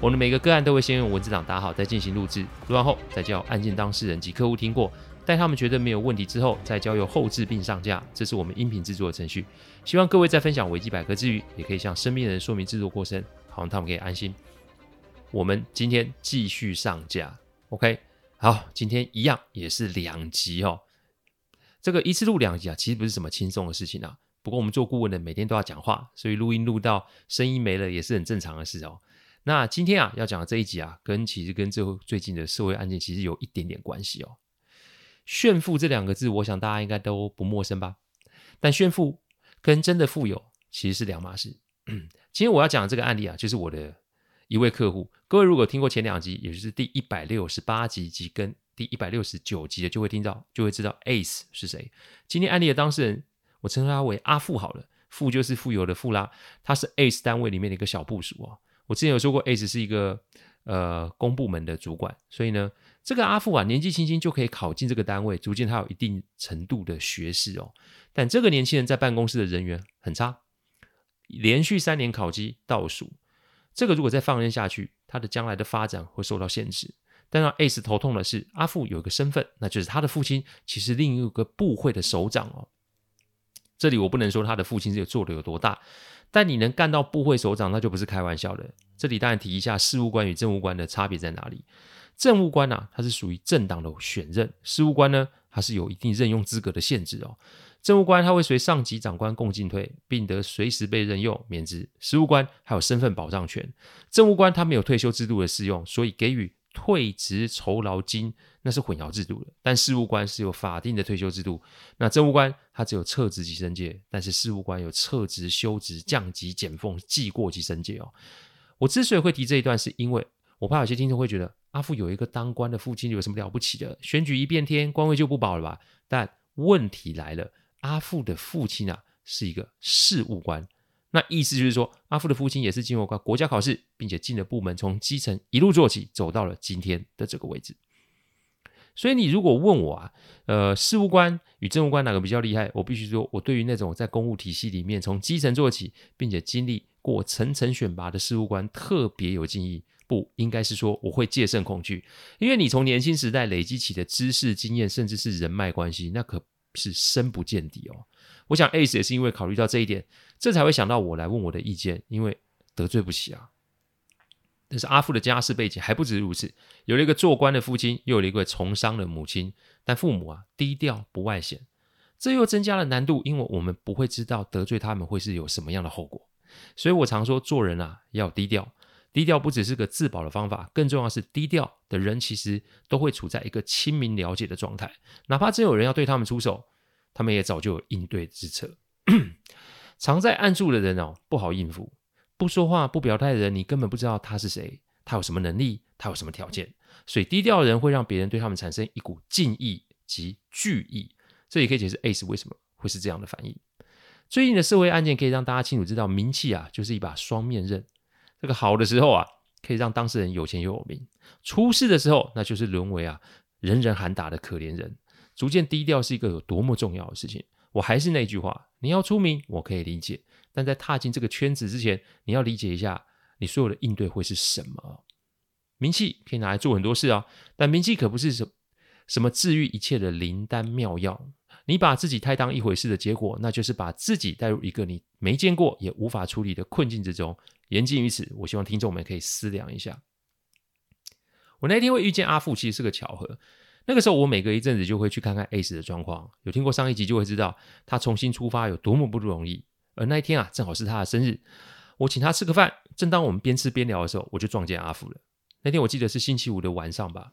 我们每个个案都会先用文字档打好，再进行录制，录完后再叫案件当事人及客户听过，待他们觉得没有问题之后，再交由后置并上架。这是我们音频制作的程序。希望各位在分享维基百科之余，也可以向身边人说明制作过程，好让他们可以安心。我们今天继续上架，OK？好，今天一样也是两集哦。这个一次录两集啊，其实不是什么轻松的事情啊。不过我们做顾问的每天都要讲话，所以录音录到声音没了也是很正常的事哦。那今天啊，要讲的这一集啊，跟其实跟最后最近的社会案件其实有一点点关系哦。炫富这两个字，我想大家应该都不陌生吧？但炫富跟真的富有其实是两码事。今天我要讲的这个案例啊，就是我的一位客户。各位如果听过前两集，也就是第一百六十八集及跟第一百六十九集的，就会听到，就会知道 Ace 是谁。今天案例的当事人，我称他为阿富好了，富就是富有的富啦，他是 Ace 单位里面的一个小部署哦。我之前有说过，Ace 是一个呃公部门的主管，所以呢，这个阿富啊年纪轻轻就可以考进这个单位，足见他有一定程度的学识哦。但这个年轻人在办公室的人缘很差，连续三年考绩倒数，这个如果再放任下去，他的将来的发展会受到限制。但让 Ace 头痛的是，阿富有一个身份，那就是他的父亲其实另一个部会的首长哦。这里我不能说他的父亲是做的有多大。但你能干到部会首长，那就不是开玩笑的。这里当然提一下，事务官与政务官的差别在哪里？政务官啊，他是属于政党的选任；事务官呢，他是有一定任用资格的限制哦。政务官他会随上级长官共进退，并得随时被任用免职；事务官还有身份保障权。政务官他没有退休制度的适用，所以给予退职酬劳金。那是混淆制度的，但事务官是有法定的退休制度。那政务官他只有撤职及升阶，但是事务官有撤职、休职、降级、减俸、记过及升阶哦。我之所以会提这一段，是因为我怕有些听众会觉得阿富有一个当官的父亲有什么了不起的？选举一变天，官位就不保了吧？但问题来了，阿富的父亲啊是一个事务官，那意思就是说，阿富的父亲也是经过国家考试，并且进了部门，从基层一路做起，走到了今天的这个位置。所以你如果问我啊，呃，事务官与政务官哪个比较厉害？我必须说，我对于那种在公务体系里面从基层做起，并且经历过层层选拔的事务官特别有敬意。不应该是说我会戒慎恐惧，因为你从年轻时代累积起的知识、经验，甚至是人脉关系，那可是深不见底哦。我想 Ace 也是因为考虑到这一点，这才会想到我来问我的意见，因为得罪不起啊。但是阿富的家世背景还不止如此，有了一个做官的父亲，又有了一个从商的母亲，但父母啊低调不外显，这又增加了难度，因为我们不会知道得罪他们会是有什么样的后果。所以我常说做人啊要低调，低调不只是个自保的方法，更重要是低调的人其实都会处在一个亲民了解的状态，哪怕真有人要对他们出手，他们也早就有应对之策。藏在暗处的人哦不好应付。不说话、不表态的人，你根本不知道他是谁，他有什么能力，他有什么条件。所以低调的人会让别人对他们产生一股敬意及惧意。这也可以解释 Ace 为什么会是这样的反应。最近的社会案件可以让大家清楚知道，名气啊就是一把双面刃。这个好的时候啊，可以让当事人有钱又有名；出事的时候，那就是沦为啊人人喊打的可怜人。逐渐低调是一个有多么重要的事情。我还是那句话，你要出名，我可以理解。但在踏进这个圈子之前，你要理解一下，你所有的应对会是什么？名气可以拿来做很多事啊，但名气可不是什什么治愈一切的灵丹妙药。你把自己太当一回事的结果，那就是把自己带入一个你没见过也无法处理的困境之中。言尽于此，我希望听众们可以思量一下。我那天会遇见阿富，其实是个巧合。那个时候，我每隔一阵子就会去看看 Ace 的状况。有听过上一集就会知道，他重新出发有多么不容易。而那一天啊，正好是他的生日，我请他吃个饭。正当我们边吃边聊的时候，我就撞见阿富了。那天我记得是星期五的晚上吧，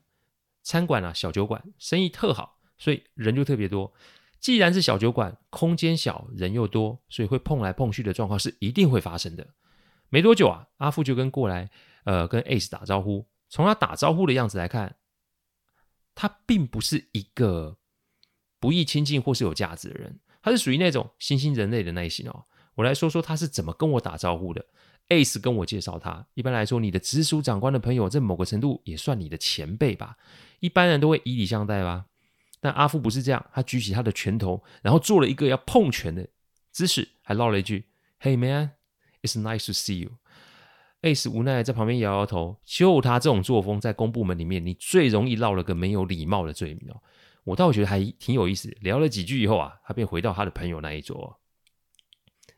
餐馆啊，小酒馆生意特好，所以人就特别多。既然是小酒馆，空间小，人又多，所以会碰来碰去的状况是一定会发生的。没多久啊，阿富就跟过来，呃，跟 Ace 打招呼。从他打招呼的样子来看，他并不是一个不易亲近或是有价值的人，他是属于那种新兴人类的类型哦。我来说说他是怎么跟我打招呼的。Ace 跟我介绍他，一般来说，你的直属长官的朋友，在某个程度也算你的前辈吧。一般人都会以礼相待吧。但阿富不是这样，他举起他的拳头，然后做了一个要碰拳的姿势，还唠了一句：“Hey man, it's nice to see you。” Ace 无奈在旁边摇摇头，就他这种作风，在公部门里面，你最容易落了个没有礼貌的罪名哦。我倒觉得还挺有意思。聊了几句以后啊，他便回到他的朋友那一桌。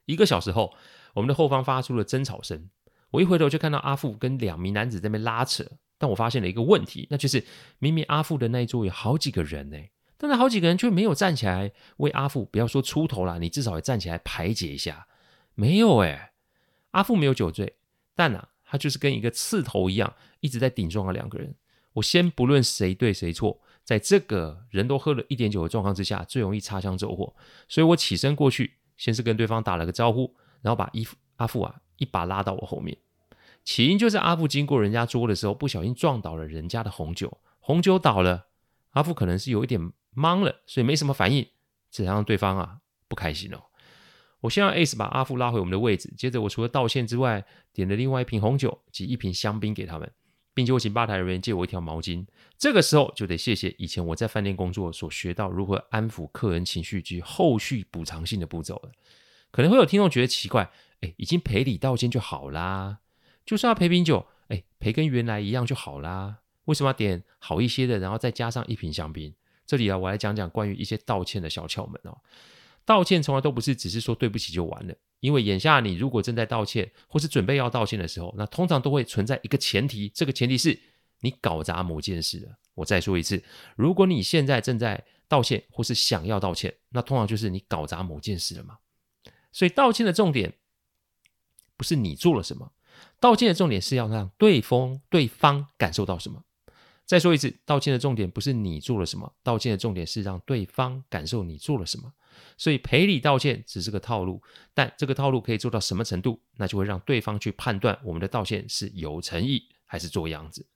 一个小时后，我们的后方发出了争吵声。我一回头就看到阿富跟两名男子在那边拉扯。但我发现了一个问题，那就是明明阿富的那一桌有好几个人呢，但是好几个人却没有站起来为阿富，不要说出头啦，你至少也站起来排解一下。没有哎，阿富没有酒醉。但啊，他就是跟一个刺头一样，一直在顶撞了两个人。我先不论谁对谁错，在这个人都喝了一点酒的状况之下，最容易擦枪走火。所以我起身过去，先是跟对方打了个招呼，然后把衣服阿富啊一把拉到我后面。起因就是阿富经过人家桌的时候，不小心撞倒了人家的红酒，红酒倒了，阿富可能是有一点懵了，所以没什么反应，这让对方啊不开心哦。我先让 Ace 把阿富拉回我们的位置，接着我除了道歉之外，点了另外一瓶红酒及一瓶香槟给他们，并且我请吧台人员借我一条毛巾。这个时候就得谢谢以前我在饭店工作所学到如何安抚客人情绪及后续补偿性的步骤了。可能会有听众觉得奇怪，哎，已经赔礼道歉就好啦，就算要赔瓶酒，哎，赔跟原来一样就好啦，为什么要点好一些的，然后再加上一瓶香槟？这里啊，我来讲讲关于一些道歉的小窍门哦。道歉从来都不是只是说对不起就完了，因为眼下你如果正在道歉或是准备要道歉的时候，那通常都会存在一个前提，这个前提是你搞砸某件事了。我再说一次，如果你现在正在道歉或是想要道歉，那通常就是你搞砸某件事了嘛。所以道歉的重点不是你做了什么，道歉的重点是要让对方对方感受到什么。再说一次，道歉的重点不是你做了什么，道歉的重点是让对方感受你做了什么。所以赔礼道歉只是个套路，但这个套路可以做到什么程度，那就会让对方去判断我们的道歉是有诚意还是做样子。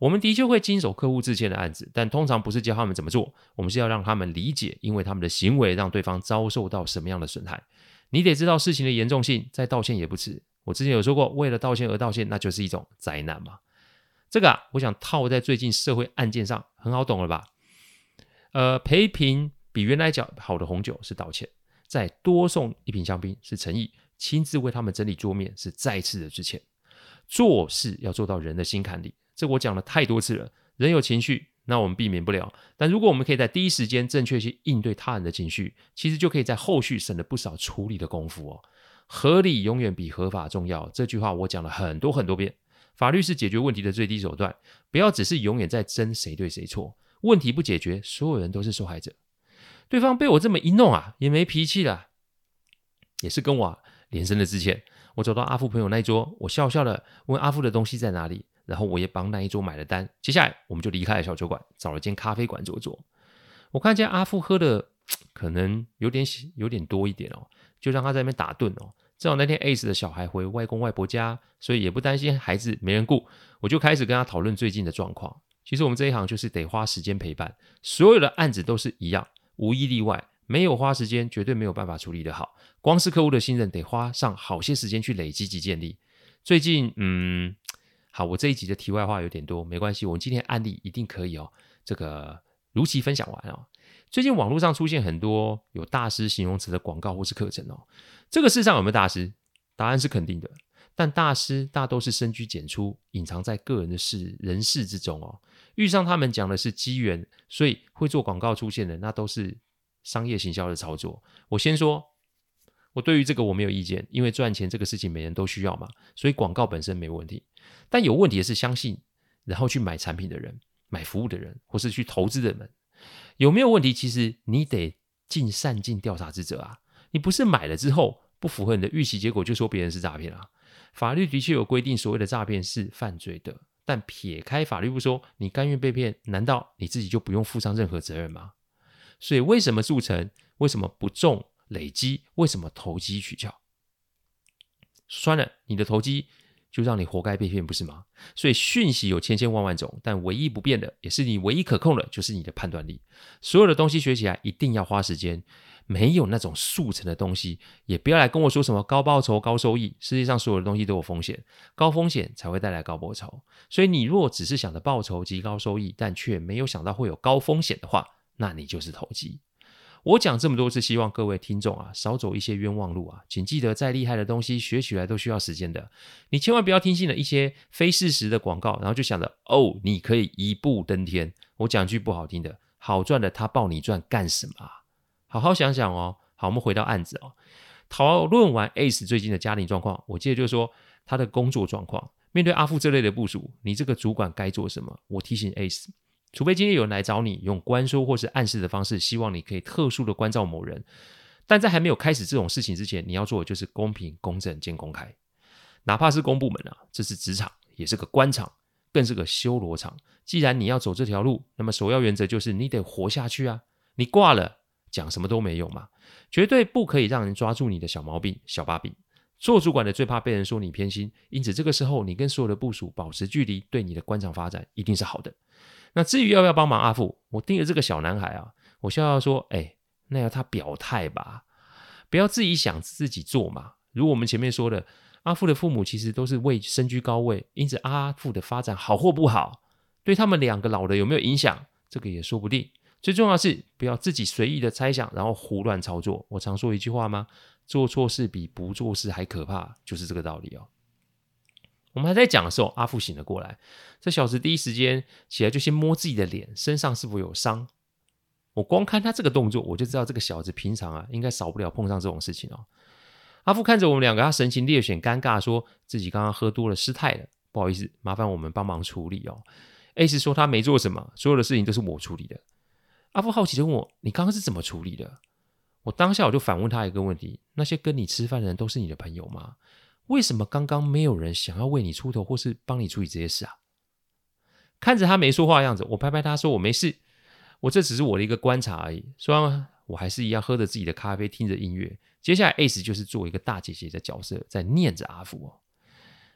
我们的确会经手客户致歉的案子，但通常不是教他们怎么做，我们是要让他们理解，因为他们的行为让对方遭受到什么样的损害。你得知道事情的严重性，再道歉也不迟。我之前有说过，为了道歉而道歉，那就是一种灾难嘛。这个啊，我想套在最近社会案件上，很好懂了吧？呃，赔平。比原来讲好的红酒是道歉，再多送一瓶香槟是诚意，亲自为他们整理桌面是再次的致歉。做事要做到人的心坎里，这我讲了太多次了。人有情绪，那我们避免不了。但如果我们可以在第一时间正确去应对他人的情绪，其实就可以在后续省了不少处理的功夫哦。合理永远比合法重要，这句话我讲了很多很多遍。法律是解决问题的最低手段，不要只是永远在争谁对谁错，问题不解决，所有人都是受害者。对方被我这么一弄啊，也没脾气了，也是跟我连声的致歉。我走到阿富朋友那一桌，我笑笑的问阿富的东西在哪里，然后我也帮那一桌买了单。接下来我们就离开了小酒馆，找了间咖啡馆坐坐。我看见阿富喝的可能有点有点多一点哦，就让他在那边打盹哦。正好那天 Ace 的小孩回外公外婆家，所以也不担心孩子没人顾，我就开始跟他讨论最近的状况。其实我们这一行就是得花时间陪伴，所有的案子都是一样。无一例外，没有花时间，绝对没有办法处理得好。光是客户的信任，得花上好些时间去累积及建立。最近，嗯，好，我这一集的题外话有点多，没关系，我们今天案例一定可以哦。这个如期分享完哦。最近网络上出现很多有大师形容词的广告或是课程哦。这个世上有没有大师？答案是肯定的。但大师大都是深居简出，隐藏在个人的事人事之中哦。遇上他们讲的是机缘，所以会做广告出现的那都是商业行销的操作。我先说，我对于这个我没有意见，因为赚钱这个事情每人都需要嘛，所以广告本身没问题。但有问题的是相信然后去买产品的人、买服务的人，或是去投资的人，有没有问题？其实你得尽善尽调查之责啊。你不是买了之后不符合你的预期结果，就说别人是诈骗啊。法律的确有规定，所谓的诈骗是犯罪的。但撇开法律不说，你甘愿被骗，难道你自己就不用负上任何责任吗？所以，为什么速成？为什么不重累积？为什么投机取巧？算了，你的投机就让你活该被骗，不是吗？所以讯息有千千万万种，但唯一不变的，也是你唯一可控的，就是你的判断力。所有的东西学起来一定要花时间，没有那种速成的东西，也不要来跟我说什么高报酬、高收益。世界上所有的东西都有风险，高风险才会带来高报酬。所以你若只是想着报酬及高收益，但却没有想到会有高风险的话，那你就是投机。我讲这么多是希望各位听众啊，少走一些冤枉路啊！请记得，再厉害的东西学起来都需要时间的。你千万不要听信了一些非事实的广告，然后就想着哦，你可以一步登天。我讲句不好听的，好赚的他抱你赚干什么啊？好好想想哦。好，我们回到案子哦。讨论完 Ace 最近的家庭状况，我接着就说他的工作状况。面对阿富这类的部署，你这个主管该做什么？我提醒 Ace。除非今天有人来找你，用关说或是暗示的方式，希望你可以特殊的关照某人，但在还没有开始这种事情之前，你要做的就是公平、公正兼公开。哪怕是公部门啊，这是职场，也是个官场，更是个修罗场。既然你要走这条路，那么首要原则就是你得活下去啊！你挂了，讲什么都没用嘛。绝对不可以让人抓住你的小毛病、小把柄。做主管的最怕被人说你偏心，因此这个时候你跟所有的部属保持距离，对你的官场发展一定是好的。那至于要不要帮忙阿富，我盯着这个小男孩啊，我笑笑说：“哎，那要他表态吧，不要自己想自己做嘛。如我们前面说的，阿富的父母其实都是位身居高位，因此阿富的发展好或不好，对他们两个老的有没有影响，这个也说不定。最重要是不要自己随意的猜想，然后胡乱操作。我常说一句话吗？做错事比不做事还可怕，就是这个道理哦。”我们还在讲的时候，阿富醒了过来。这小子第一时间起来就先摸自己的脸，身上是否有伤。我光看他这个动作，我就知道这个小子平常啊，应该少不了碰上这种事情哦。阿富看着我们两个，他神情略显尴尬，说自己刚刚喝多了失态了，不好意思，麻烦我们帮忙处理哦。Ace 说他没做什么，所有的事情都是我处理的。阿富好奇的问我：“你刚刚是怎么处理的？”我当下我就反问他一个问题：“那些跟你吃饭的人都是你的朋友吗？”为什么刚刚没有人想要为你出头，或是帮你处理这些事啊？看着他没说话的样子，我拍拍他说：“我没事，我这只是我的一个观察而已。”说完，我还是一样喝着自己的咖啡，听着音乐。接下来，Ace 就是做一个大姐姐的角色，在念着阿富哦。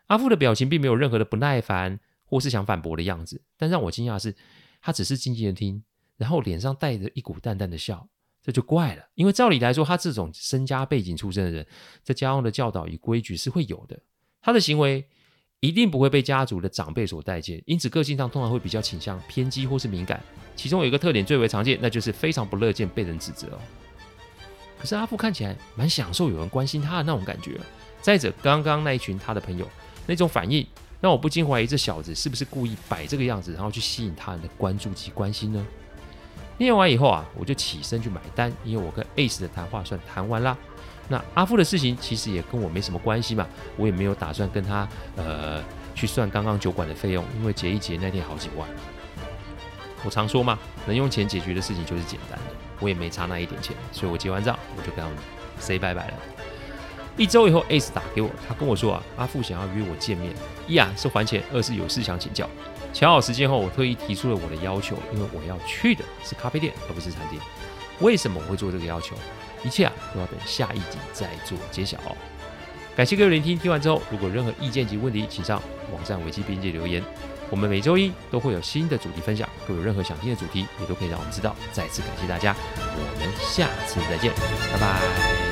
阿富的表情并没有任何的不耐烦，或是想反驳的样子。但让我惊讶的是，他只是静静的听，然后脸上带着一股淡淡的笑。这就怪了，因为照理来说，他这种身家背景出身的人，在家中的教导与规矩是会有的。他的行为一定不会被家族的长辈所待见，因此个性上通常会比较倾向偏激或是敏感。其中有一个特点最为常见，那就是非常不乐见被人指责哦。可是阿富看起来蛮享受有人关心他的那种感觉。再者，刚刚那一群他的朋友那种反应，让我不禁怀疑这小子是不是故意摆这个样子，然后去吸引他人的关注及关心呢？念完以后啊，我就起身去买单，因为我跟 Ace 的谈话算谈完啦。那阿富的事情其实也跟我没什么关系嘛，我也没有打算跟他呃去算刚刚酒馆的费用，因为结一结那天好几万。我常说嘛，能用钱解决的事情就是简单的，我也没差那一点钱，所以我结完账我就跟他们 say 拜拜了。一周以后，Ace 打给我，他跟我说啊，阿富想要约我见面，一啊是还钱，二是有事想请教。乔好时间后，我特意提出了我的要求，因为我要去的是咖啡店，而不是餐厅。为什么我会做这个要求？一切啊，都要等下一集再做揭晓哦。感谢各位聆听，听完之后，如果任何意见及问题，请上网站维基边界留言。我们每周一都会有新的主题分享，如果有任何想听的主题，也都可以让我们知道。再次感谢大家，我们下次再见，拜拜。